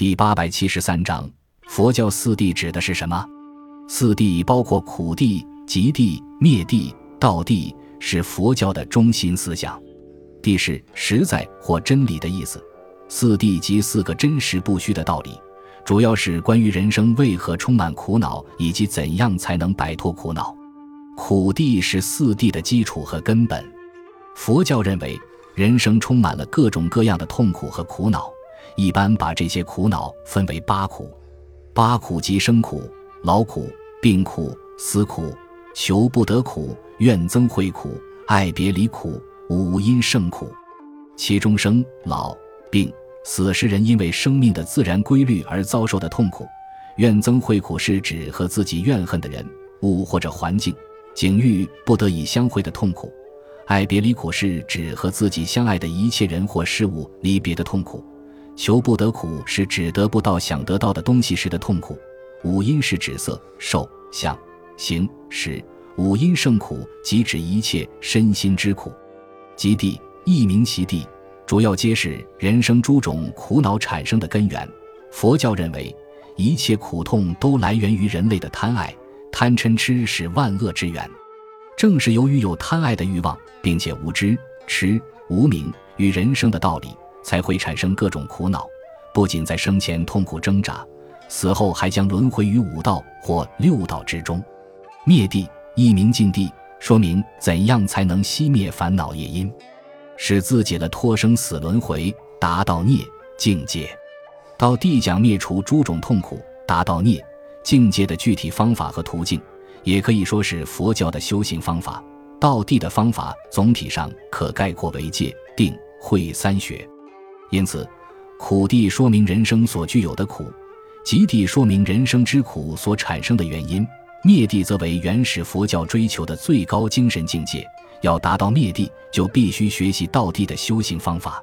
第八百七十三章，佛教四谛指的是什么？四谛包括苦谛、极谛、灭谛、道谛，是佛教的中心思想。谛是实在或真理的意思。四谛即四个真实不虚的道理，主要是关于人生为何充满苦恼，以及怎样才能摆脱苦恼。苦谛是四谛的基础和根本。佛教认为，人生充满了各种各样的痛苦和苦恼，一般把这些苦恼分为八苦。八苦即生苦、老苦、病苦、死苦、求不得苦、怨憎会苦、爱别离苦、五阴盛苦。其中生、老、病。死是人因为生命的自然规律而遭受的痛苦，怨憎会苦是指和自己怨恨的人物或者环境境遇不得已相会的痛苦，爱别离苦是指和自己相爱的一切人或事物离别的痛苦，求不得苦是指得不到想得到的东西时的痛苦，五阴是指色、受、想、行、识，五阴盛苦即指一切身心之苦，极地一名其地。主要揭示人生诸种苦恼产生的根源。佛教认为，一切苦痛都来源于人类的贪爱，贪嗔痴是万恶之源。正是由于有贪爱的欲望，并且无知、痴、无明与人生的道理，才会产生各种苦恼。不仅在生前痛苦挣扎，死后还将轮回于五道或六道之中。灭地一名尽地，说明怎样才能熄灭烦恼业因。使自己的脱生死轮回，达到涅境界。到地讲灭除诸种痛苦，达到涅境界的具体方法和途径，也可以说是佛教的修行方法。道地的方法总体上可概括为戒、定、慧三学。因此，苦地说明人生所具有的苦，极地说明人生之苦所产生的原因，灭地则为原始佛教追求的最高精神境界。要达到灭地，就必须学习道地的修行方法。